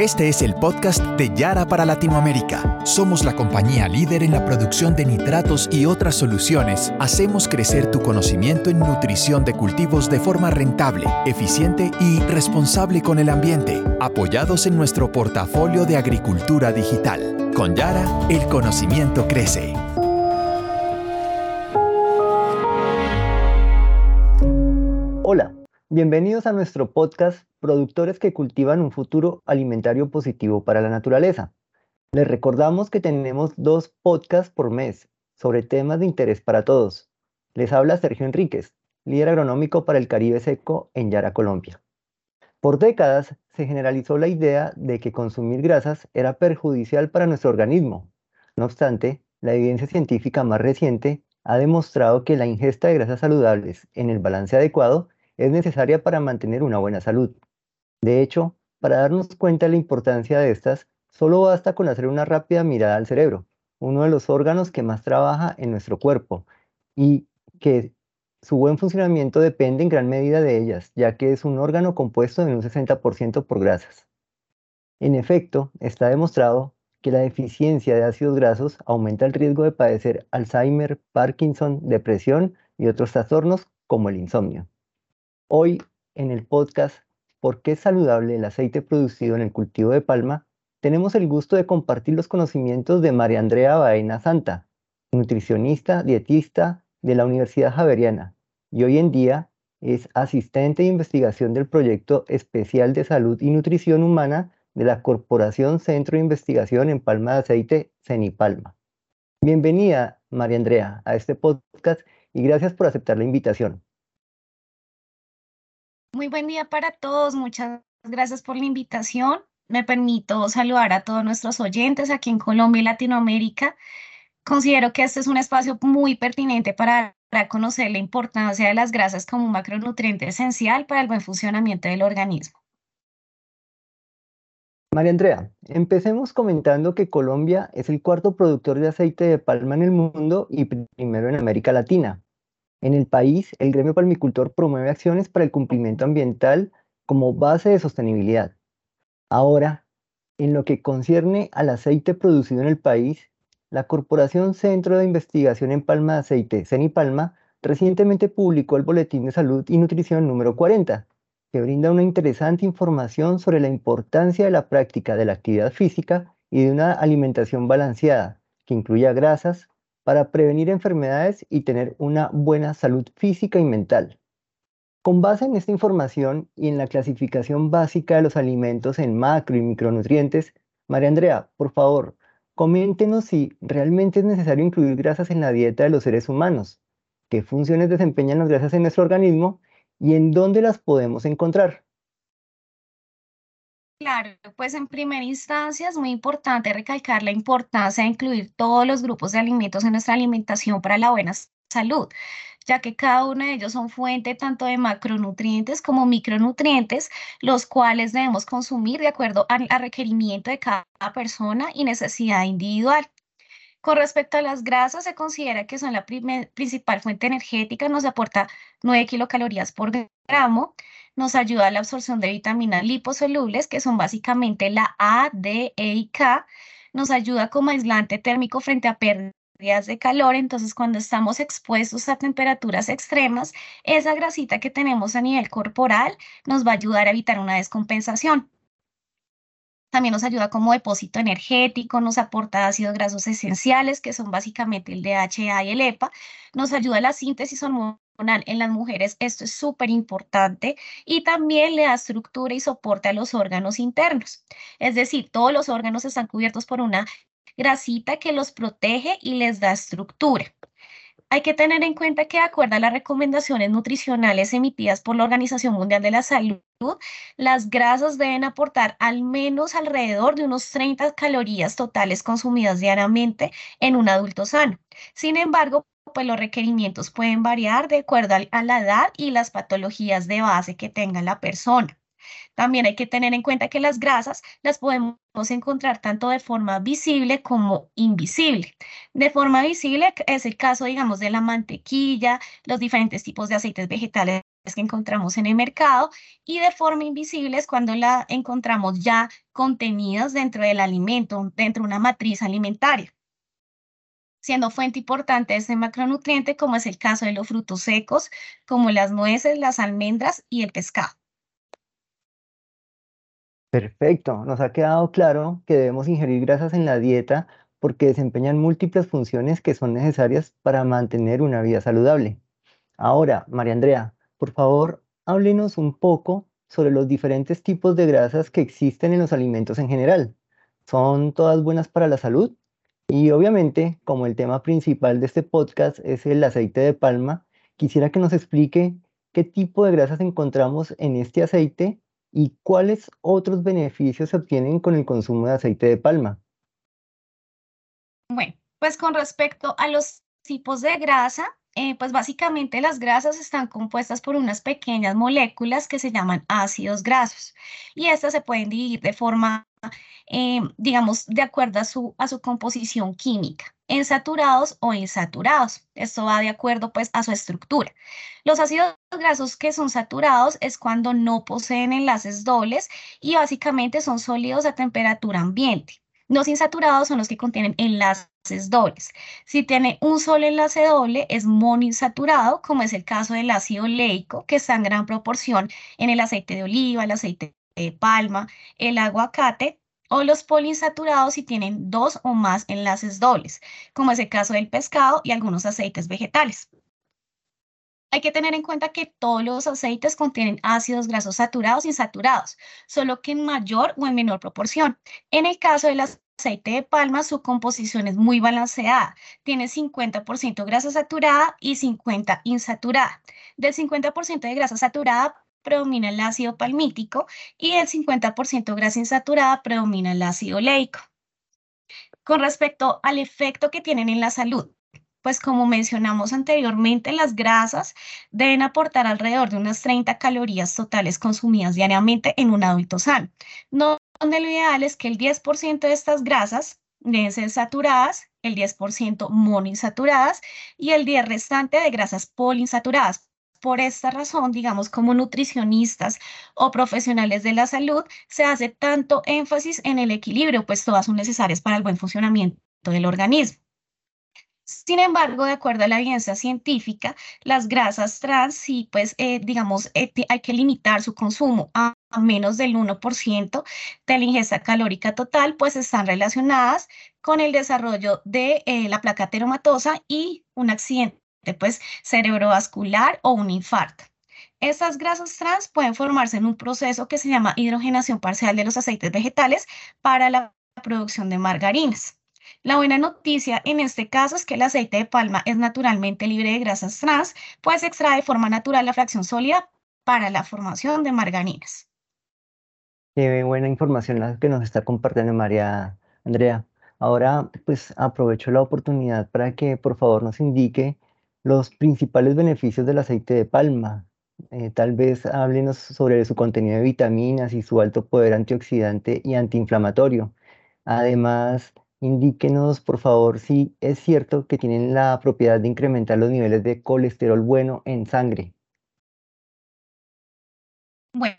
Este es el podcast de Yara para Latinoamérica. Somos la compañía líder en la producción de nitratos y otras soluciones. Hacemos crecer tu conocimiento en nutrición de cultivos de forma rentable, eficiente y responsable con el ambiente, apoyados en nuestro portafolio de agricultura digital. Con Yara, el conocimiento crece. Hola, bienvenidos a nuestro podcast Productores que cultivan un futuro alimentario positivo para la naturaleza. Les recordamos que tenemos dos podcasts por mes sobre temas de interés para todos. Les habla Sergio Enríquez, líder agronómico para el Caribe Seco en Yara, Colombia. Por décadas se generalizó la idea de que consumir grasas era perjudicial para nuestro organismo. No obstante, la evidencia científica más reciente ha demostrado que la ingesta de grasas saludables en el balance adecuado es necesaria para mantener una buena salud. De hecho, para darnos cuenta de la importancia de estas, solo basta con hacer una rápida mirada al cerebro, uno de los órganos que más trabaja en nuestro cuerpo y que su buen funcionamiento depende en gran medida de ellas, ya que es un órgano compuesto en un 60% por grasas. En efecto, está demostrado que la deficiencia de ácidos grasos aumenta el riesgo de padecer Alzheimer, Parkinson, depresión y otros trastornos como el insomnio. Hoy, en el podcast ¿Por qué es saludable el aceite producido en el cultivo de palma? Tenemos el gusto de compartir los conocimientos de María Andrea Baena Santa, nutricionista, dietista de la Universidad Javeriana y hoy en día es asistente de investigación del proyecto especial de salud y nutrición humana de la Corporación Centro de Investigación en Palma de Aceite, CENIPALMA. Bienvenida, María Andrea, a este podcast y gracias por aceptar la invitación. Muy buen día para todos. Muchas gracias por la invitación. Me permito saludar a todos nuestros oyentes aquí en Colombia y Latinoamérica. Considero que este es un espacio muy pertinente para, conocer la importancia de las grasas como un macronutriente esencial para el buen funcionamiento del organismo. María Andrea, empecemos comentando que Colombia es el cuarto productor de aceite de palma en el mundo y primero en América Latina. En el país, el gremio palmicultor promueve acciones para el cumplimiento ambiental como base de sostenibilidad. Ahora, en lo que concierne al aceite producido en el país, la Corporación Centro de Investigación en Palma de Aceite, CENIPALMA, recientemente publicó el Boletín de Salud y Nutrición número 40, que brinda una interesante información sobre la importancia de la práctica de la actividad física y de una alimentación balanceada, que incluya grasas, para prevenir enfermedades y tener una buena salud física y mental. Con base en esta información y en la clasificación básica de los alimentos en macro y micronutrientes, María Andrea, por favor, coméntenos si realmente es necesario incluir grasas en la dieta de los seres humanos, qué funciones desempeñan las grasas en nuestro organismo y en dónde las podemos encontrar. Claro, pues en primera instancia es muy importante recalcar la importancia de incluir todos los grupos de alimentos en nuestra alimentación para la buena salud, ya que cada uno de ellos son fuente tanto de macronutrientes como micronutrientes, los cuales debemos consumir de acuerdo al, requerimiento de cada persona y necesidad individual. Con respecto a las grasas, se considera que son la principal fuente energética, nos aporta 9 kilocalorías por gramo, nos ayuda a la absorción de vitaminas liposolubles, que son básicamente la A, D, E y K, nos ayuda como aislante térmico frente a pérdidas de calor, entonces cuando estamos expuestos a temperaturas extremas, esa grasita que tenemos a nivel corporal nos va a ayudar a evitar una descompensación. También nos ayuda como depósito energético, nos aporta ácidos grasos esenciales, que son básicamente el DHA y el EPA, nos ayuda a la síntesis hormonal en las mujeres, esto es súper importante, y también le da estructura y soporte a los órganos internos. Es decir, todos los órganos están cubiertos por una grasita que los protege y les da estructura. Hay que tener en cuenta que, de acuerdo a las recomendaciones nutricionales emitidas por la Organización Mundial de la Salud, las grasas deben aportar al menos alrededor de unos 30 calorías totales consumidas diariamente en un adulto sano. Sin embargo, pues los requerimientos pueden variar de acuerdo a la edad y las patologías de base que tenga la persona. También hay que tener en cuenta que las grasas las podemos encontrar tanto de forma visible como invisible. De forma visible es el caso, digamos, de la mantequilla, los diferentes tipos de aceites vegetales que encontramos en el mercado y de forma invisible es cuando la encontramos ya contenidas dentro del alimento, dentro de una matriz alimentaria siendo fuente importante de este macronutriente, como es el caso de los frutos secos, como las nueces, las almendras y el pescado. Perfecto, nos ha quedado claro que debemos ingerir grasas en la dieta porque desempeñan múltiples funciones que son necesarias para mantener una vida saludable. Ahora, María Andrea, por favor, háblenos un poco sobre los diferentes tipos de grasas que existen en los alimentos en general. ¿Son todas buenas para la salud? Y obviamente, como el tema principal de este podcast es el aceite de palma, quisiera que nos explique qué tipo de grasas encontramos en este aceite y cuáles otros beneficios se obtienen con el consumo de aceite de palma. Bueno, pues con respecto a los tipos de grasa, eh, pues básicamente las grasas están compuestas por unas pequeñas moléculas que se llaman ácidos grasos y estas se pueden dividir de forma eh, digamos, de acuerdo a su, a su composición química, en saturados o insaturados. Esto va de acuerdo pues a su estructura. Los ácidos grasos que son saturados es cuando no poseen enlaces dobles y básicamente son sólidos a temperatura ambiente. Los insaturados son los que contienen enlaces dobles. Si tiene un solo enlace doble, es monoinsaturado, como es el caso del ácido oleico, que está en gran proporción en el aceite de oliva, el aceite de palma, el aguacate o los poliinsaturados si tienen dos o más enlaces dobles, como es el caso del pescado y algunos aceites vegetales. Hay que tener en cuenta que todos los aceites contienen ácidos grasos saturados y insaturados, solo que en mayor o en menor proporción. En el caso del aceite de palma, su composición es muy balanceada. Tiene 50% grasa saturada y 50% insaturada. Del 50% de grasa saturada predomina el ácido palmítico y el 50% grasa insaturada predomina el ácido oleico. Con respecto al efecto que tienen en la salud, pues como mencionamos anteriormente, las grasas deben aportar alrededor de unas 30 calorías totales consumidas diariamente en un adulto sano, no donde lo ideal es que el 10% de estas grasas deben ser saturadas, el 10% monoinsaturadas y el 10 restante de grasas poliinsaturadas, por esta razón, digamos, como nutricionistas o profesionales de la salud, se hace tanto énfasis en el equilibrio, pues todas son necesarias para el buen funcionamiento del organismo. Sin embargo, de acuerdo a la evidencia científica, las grasas trans, sí, pues, eh, digamos, eh, hay que limitar su consumo a, menos del 1% de la ingesta calórica total, pues están relacionadas con el desarrollo de eh, la placa teromatosa y un accidente pues cerebrovascular o un infarto. Estas grasas trans pueden formarse en un proceso que se llama hidrogenación parcial de los aceites vegetales para la producción de margarinas. La buena noticia en este caso es que el aceite de palma es naturalmente libre de grasas trans, pues extrae de forma natural la fracción sólida para la formación de margarinas. Qué buena información la que nos está compartiendo María Andrea. Ahora, pues aprovecho la oportunidad para que por favor nos indique los principales beneficios del aceite de palma. Eh, tal vez háblenos sobre su contenido de vitaminas y su alto poder antioxidante y antiinflamatorio. Además, indíquenos, por favor, si es cierto que tienen la propiedad de incrementar los niveles de colesterol bueno en sangre. Bueno,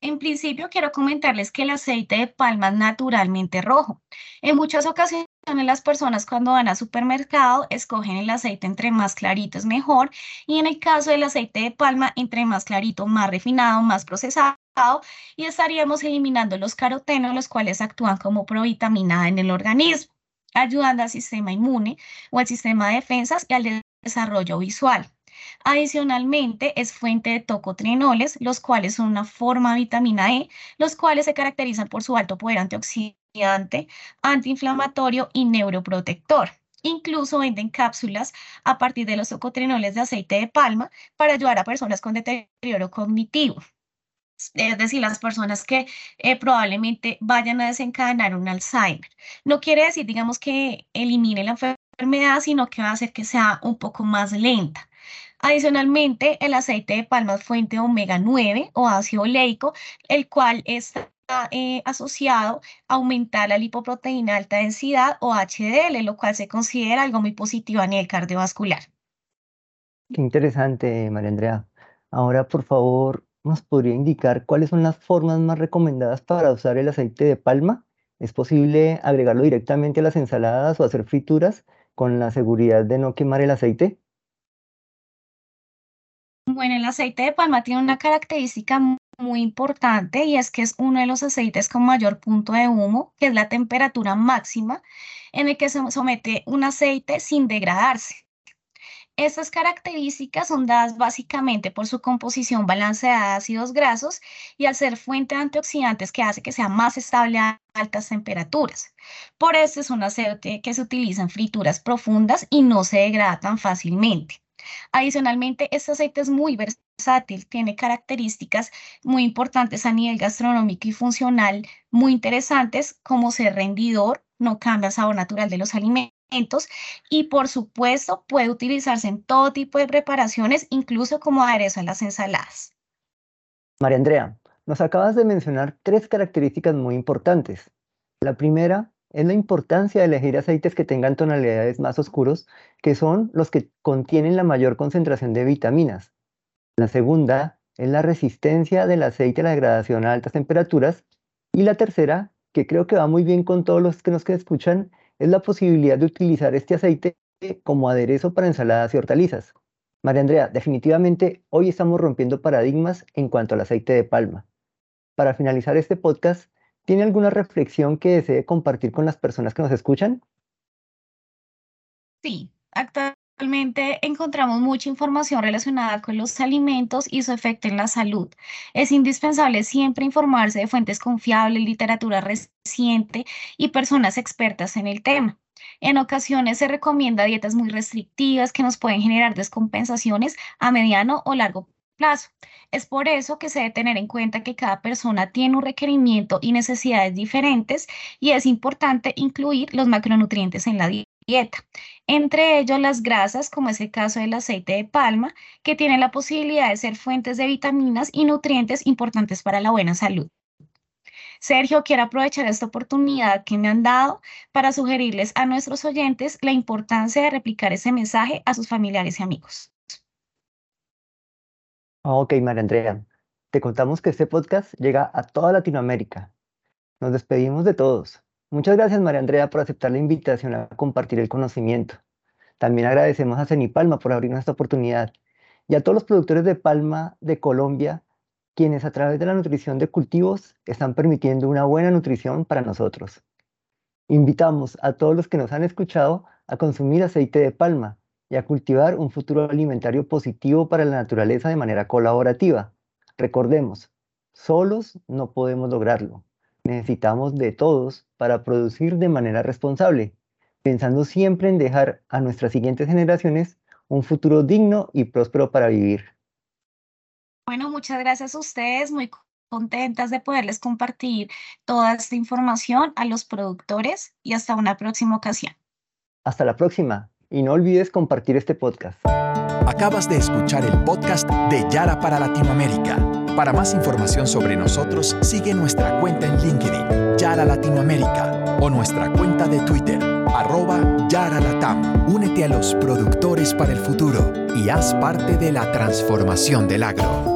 en principio quiero comentarles que el aceite de palma es naturalmente rojo. En muchas ocasiones las personas cuando van al supermercado escogen el aceite entre más clarito es mejor y en el caso del aceite de palma entre más clarito, más refinado, más procesado y estaríamos eliminando los carotenos los cuales actúan como provitamina en el organismo, ayudando al sistema inmune o al sistema de defensas y al desarrollo visual. Adicionalmente, es fuente de tocotrienoles, los cuales son una forma de vitamina E, los cuales se caracterizan por su alto poder antioxidante antiinflamatorio y neuroprotector. Incluso venden cápsulas a partir de los tocotrenoles de aceite de palma para ayudar a personas con deterioro cognitivo. Es decir, las personas que eh, probablemente vayan a desencadenar un Alzheimer. No quiere decir, digamos, que elimine la enfermedad, sino que va a hacer que sea un poco más lenta. Adicionalmente, el aceite de palma es fuente de omega 9 o ácido oleico, el cual está eh, asociado a aumentar la lipoproteína alta densidad o HDL, lo cual se considera algo muy positivo a nivel cardiovascular. Qué interesante, María Andrea. Ahora, por favor, ¿nos podría indicar cuáles son las formas más recomendadas para usar el aceite de palma? ¿Es posible agregarlo directamente a las ensaladas o hacer frituras con la seguridad de no quemar el aceite? Bueno, el aceite de palma tiene una característica muy importante y es que es uno de los aceites con mayor punto de humo, que es la temperatura máxima en el que se somete un aceite sin degradarse. Estas características son dadas básicamente por su composición balanceada de ácidos grasos y al ser fuente de antioxidantes que hace que sea más estable a altas temperaturas. Por eso es un aceite que se utiliza en frituras profundas y no se degrada tan fácilmente. Adicionalmente, este aceite es muy versátil, tiene características muy importantes a nivel gastronómico y funcional, muy interesantes como ser rendidor, no cambia el sabor natural de los alimentos y por supuesto puede utilizarse en todo tipo de preparaciones, incluso como aderezo en las ensaladas. María Andrea, nos acabas de mencionar tres características muy importantes. La primera es la importancia de elegir aceites que tengan tonalidades más oscuros, que son los que contienen la mayor concentración de vitaminas. La segunda es la resistencia del aceite a la degradación a altas temperaturas. Y la tercera, que creo que va muy bien con todos los que nos escuchan, es la posibilidad de utilizar este aceite como aderezo para ensaladas y hortalizas. María Andrea, definitivamente hoy estamos rompiendo paradigmas en cuanto al aceite de palma. Para finalizar este podcast, ¿tiene alguna reflexión que desee compartir con las personas que nos escuchan? Sí, actualmente encontramos mucha información relacionada con los alimentos y su efecto en la salud. Es indispensable siempre informarse de fuentes confiables, literatura reciente y personas expertas en el tema. En ocasiones se recomienda dietas muy restrictivas que nos pueden generar descompensaciones a mediano o largo plazo. Es por eso que se debe tener en cuenta que cada persona tiene un requerimiento y necesidades diferentes y es importante incluir los macronutrientes en la dieta. Entre ellos las grasas, como es el caso del aceite de palma, que tiene la posibilidad de ser fuentes de vitaminas y nutrientes importantes para la buena salud. Sergio, quiero aprovechar esta oportunidad que me han dado para sugerirles a nuestros oyentes la importancia de replicar ese mensaje a sus familiares y amigos. Ok, María Andrea, te contamos que este podcast llega a toda Latinoamérica. Nos despedimos de todos. Muchas gracias, María Andrea, por aceptar la invitación a compartir el conocimiento. También agradecemos a Palma por abrirnos esta oportunidad y a todos los productores de palma de Colombia, quienes a través de la nutrición de cultivos están permitiendo una buena nutrición para nosotros. Invitamos a todos los que nos han escuchado a consumir aceite de palma y a cultivar un futuro alimentario positivo para la naturaleza de manera colaborativa. Recordemos, solos no podemos lograrlo. Necesitamos de todos para producir de manera responsable, pensando siempre en dejar a nuestras siguientes generaciones un futuro digno y próspero para vivir. Bueno, muchas gracias a ustedes, muy contentas de poderles compartir toda esta información a los productores y hasta una próxima ocasión. Hasta la próxima y no olvides compartir este podcast. Acabas de escuchar el podcast de Yara para Latinoamérica. Para más información sobre nosotros, sigue nuestra cuenta en LinkedIn, Yara Latinoamérica, o nuestra cuenta de Twitter, arroba Yara Latam. Únete a los productores para el futuro y haz parte de la transformación del agro.